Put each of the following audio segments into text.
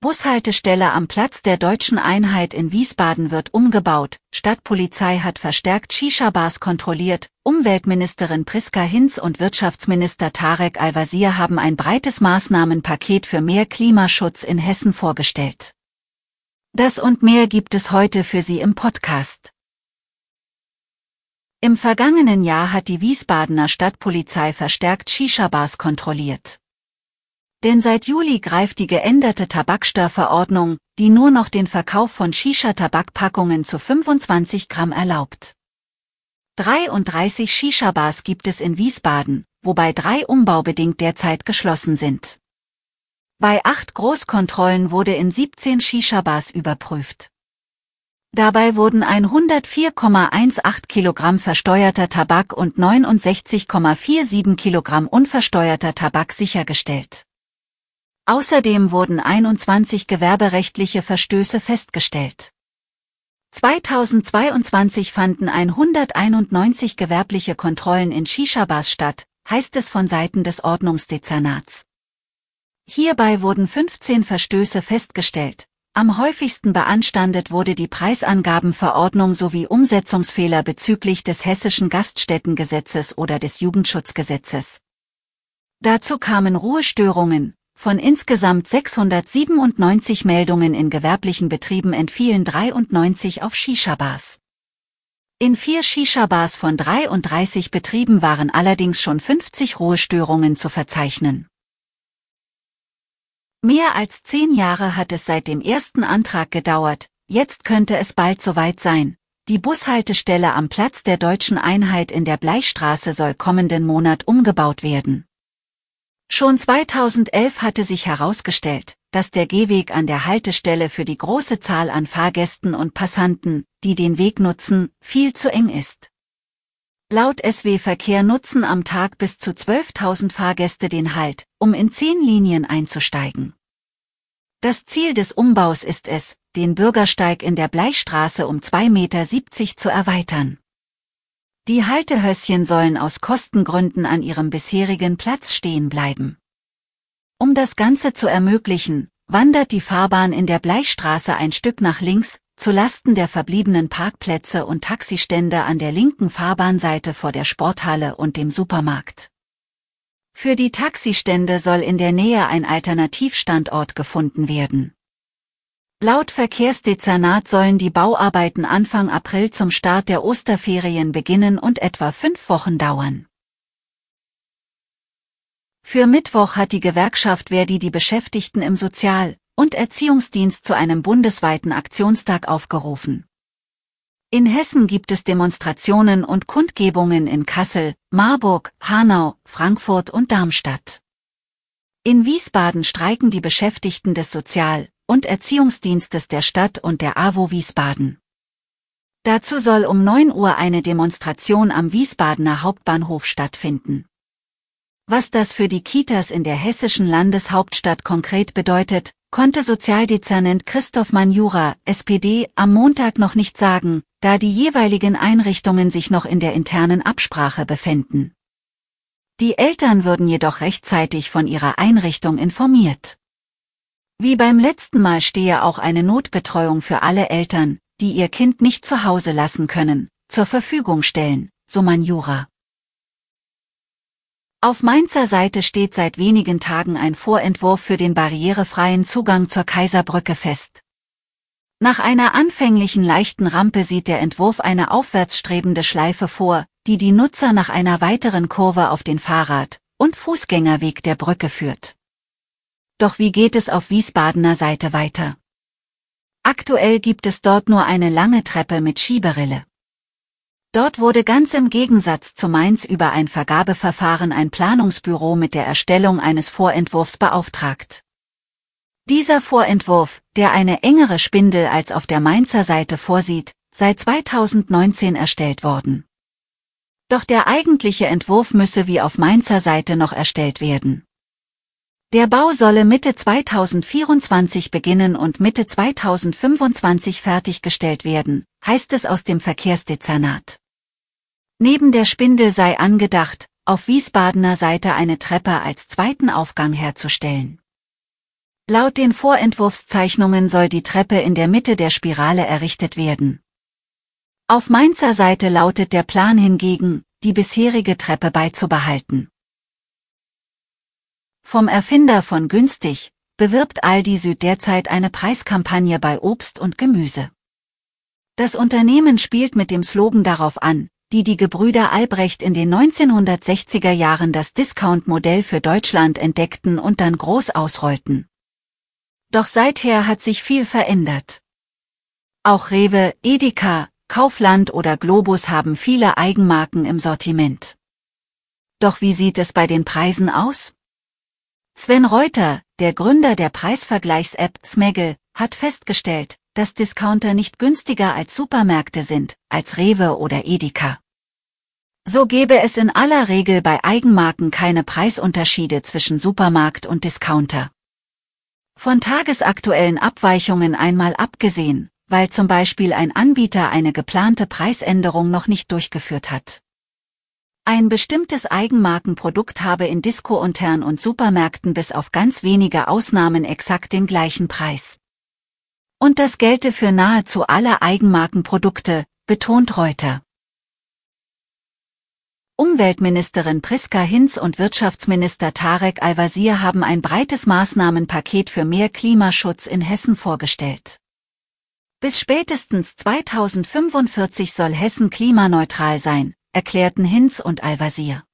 Bushaltestelle am Platz der deutschen Einheit in Wiesbaden wird umgebaut, Stadtpolizei hat verstärkt Shisha-Bars kontrolliert, Umweltministerin Priska Hinz und Wirtschaftsminister Tarek Al-Wazir haben ein breites Maßnahmenpaket für mehr Klimaschutz in Hessen vorgestellt. Das und mehr gibt es heute für Sie im Podcast. Im vergangenen Jahr hat die Wiesbadener Stadtpolizei verstärkt Shisha-Bars kontrolliert. Denn seit Juli greift die geänderte Tabakstörverordnung, die nur noch den Verkauf von Shisha-Tabakpackungen zu 25 Gramm erlaubt. 33 Shisha-Bars gibt es in Wiesbaden, wobei drei umbaubedingt derzeit geschlossen sind. Bei acht Großkontrollen wurde in 17 Shisha-Bars überprüft. Dabei wurden 104,18 Kilogramm versteuerter Tabak und 69,47 Kilogramm unversteuerter Tabak sichergestellt. Außerdem wurden 21 gewerberechtliche Verstöße festgestellt. 2022 fanden 191 gewerbliche Kontrollen in Shisha-Bars statt, heißt es von Seiten des Ordnungsdezernats. Hierbei wurden 15 Verstöße festgestellt. Am häufigsten beanstandet wurde die Preisangabenverordnung sowie Umsetzungsfehler bezüglich des hessischen Gaststättengesetzes oder des Jugendschutzgesetzes. Dazu kamen Ruhestörungen, von insgesamt 697 Meldungen in gewerblichen Betrieben entfielen 93 auf Shisha-Bars. In vier Shisha-Bars von 33 Betrieben waren allerdings schon 50 Ruhestörungen zu verzeichnen. Mehr als zehn Jahre hat es seit dem ersten Antrag gedauert, jetzt könnte es bald soweit sein. Die Bushaltestelle am Platz der deutschen Einheit in der Bleichstraße soll kommenden Monat umgebaut werden. Schon 2011 hatte sich herausgestellt, dass der Gehweg an der Haltestelle für die große Zahl an Fahrgästen und Passanten, die den Weg nutzen, viel zu eng ist. Laut SW Verkehr nutzen am Tag bis zu 12.000 Fahrgäste den Halt, um in zehn Linien einzusteigen. Das Ziel des Umbaus ist es, den Bürgersteig in der Bleichstraße um 2,70 Meter zu erweitern. Die Haltehösschen sollen aus Kostengründen an ihrem bisherigen Platz stehen bleiben. Um das Ganze zu ermöglichen, wandert die Fahrbahn in der Bleichstraße ein Stück nach links, zu Lasten der verbliebenen Parkplätze und Taxistände an der linken Fahrbahnseite vor der Sporthalle und dem Supermarkt. Für die Taxistände soll in der Nähe ein Alternativstandort gefunden werden. Laut Verkehrsdezernat sollen die Bauarbeiten Anfang April zum Start der Osterferien beginnen und etwa fünf Wochen dauern. Für Mittwoch hat die Gewerkschaft Verdi die Beschäftigten im Sozial- und Erziehungsdienst zu einem bundesweiten Aktionstag aufgerufen. In Hessen gibt es Demonstrationen und Kundgebungen in Kassel, Marburg, Hanau, Frankfurt und Darmstadt. In Wiesbaden streiken die Beschäftigten des Sozial- und Erziehungsdienstes der Stadt und der AWO Wiesbaden. Dazu soll um 9 Uhr eine Demonstration am Wiesbadener Hauptbahnhof stattfinden. Was das für die Kitas in der hessischen Landeshauptstadt konkret bedeutet, konnte Sozialdezernent Christoph Manjura, SPD, am Montag noch nicht sagen, da die jeweiligen Einrichtungen sich noch in der internen Absprache befänden. Die Eltern würden jedoch rechtzeitig von ihrer Einrichtung informiert. Wie beim letzten Mal stehe auch eine Notbetreuung für alle Eltern, die ihr Kind nicht zu Hause lassen können, zur Verfügung stellen, so Manjura. Auf Mainzer Seite steht seit wenigen Tagen ein Vorentwurf für den barrierefreien Zugang zur Kaiserbrücke fest. Nach einer anfänglichen leichten Rampe sieht der Entwurf eine aufwärtsstrebende Schleife vor, die die Nutzer nach einer weiteren Kurve auf den Fahrrad- und Fußgängerweg der Brücke führt. Doch wie geht es auf Wiesbadener Seite weiter? Aktuell gibt es dort nur eine lange Treppe mit Schieberille. Dort wurde ganz im Gegensatz zu Mainz über ein Vergabeverfahren ein Planungsbüro mit der Erstellung eines Vorentwurfs beauftragt. Dieser Vorentwurf, der eine engere Spindel als auf der Mainzer Seite vorsieht, sei 2019 erstellt worden. Doch der eigentliche Entwurf müsse wie auf Mainzer Seite noch erstellt werden. Der Bau solle Mitte 2024 beginnen und Mitte 2025 fertiggestellt werden, heißt es aus dem Verkehrsdezernat. Neben der Spindel sei angedacht, auf Wiesbadener Seite eine Treppe als zweiten Aufgang herzustellen. Laut den Vorentwurfszeichnungen soll die Treppe in der Mitte der Spirale errichtet werden. Auf Mainzer Seite lautet der Plan hingegen, die bisherige Treppe beizubehalten. Vom Erfinder von günstig bewirbt Aldi Süd derzeit eine Preiskampagne bei Obst und Gemüse. Das Unternehmen spielt mit dem Slogan darauf an, die die Gebrüder Albrecht in den 1960er Jahren das Discount-Modell für Deutschland entdeckten und dann groß ausrollten. Doch seither hat sich viel verändert. Auch Rewe, Edeka, Kaufland oder Globus haben viele Eigenmarken im Sortiment. Doch wie sieht es bei den Preisen aus? Sven Reuter, der Gründer der Preisvergleichs-App Smeggle, hat festgestellt, dass Discounter nicht günstiger als Supermärkte sind, als Rewe oder Edeka. So gäbe es in aller Regel bei Eigenmarken keine Preisunterschiede zwischen Supermarkt und Discounter. Von tagesaktuellen Abweichungen einmal abgesehen, weil zum Beispiel ein Anbieter eine geplante Preisänderung noch nicht durchgeführt hat. Ein bestimmtes Eigenmarkenprodukt habe in Disco-Untern und Supermärkten bis auf ganz wenige Ausnahmen exakt den gleichen Preis. Und das gelte für nahezu alle Eigenmarkenprodukte, betont Reuter. Umweltministerin Priska Hinz und Wirtschaftsminister Tarek Al-Wazir haben ein breites Maßnahmenpaket für mehr Klimaschutz in Hessen vorgestellt. Bis spätestens 2045 soll Hessen klimaneutral sein, erklärten Hinz und Al-Wazir.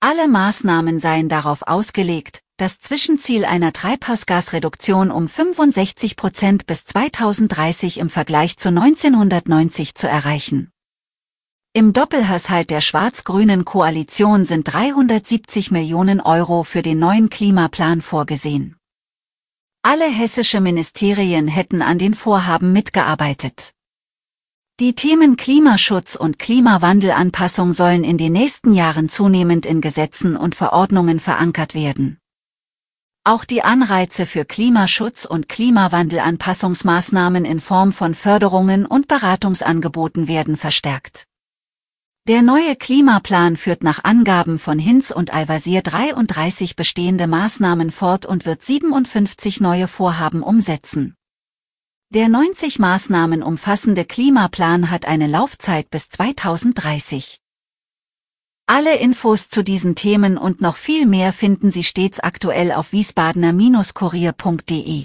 Alle Maßnahmen seien darauf ausgelegt, das Zwischenziel einer Treibhausgasreduktion um 65 Prozent bis 2030 im Vergleich zu 1990 zu erreichen. Im Doppelhaushalt der schwarz-grünen Koalition sind 370 Millionen Euro für den neuen Klimaplan vorgesehen. Alle hessische Ministerien hätten an den Vorhaben mitgearbeitet. Die Themen Klimaschutz und Klimawandelanpassung sollen in den nächsten Jahren zunehmend in Gesetzen und Verordnungen verankert werden. Auch die Anreize für Klimaschutz und Klimawandelanpassungsmaßnahmen in Form von Förderungen und Beratungsangeboten werden verstärkt. Der neue Klimaplan führt nach Angaben von Hinz und Al-Wazir 33 bestehende Maßnahmen fort und wird 57 neue Vorhaben umsetzen. Der 90 Maßnahmen umfassende Klimaplan hat eine Laufzeit bis 2030. Alle Infos zu diesen Themen und noch viel mehr finden Sie stets aktuell auf wiesbadener-kurier.de.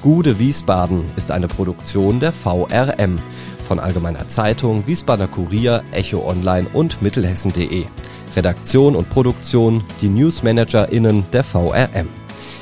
Gude Wiesbaden ist eine Produktion der VRM von Allgemeiner Zeitung, Wiesbadener Kurier, Echo Online und Mittelhessen.de. Redaktion und Produktion die NewsmanagerInnen der VRM.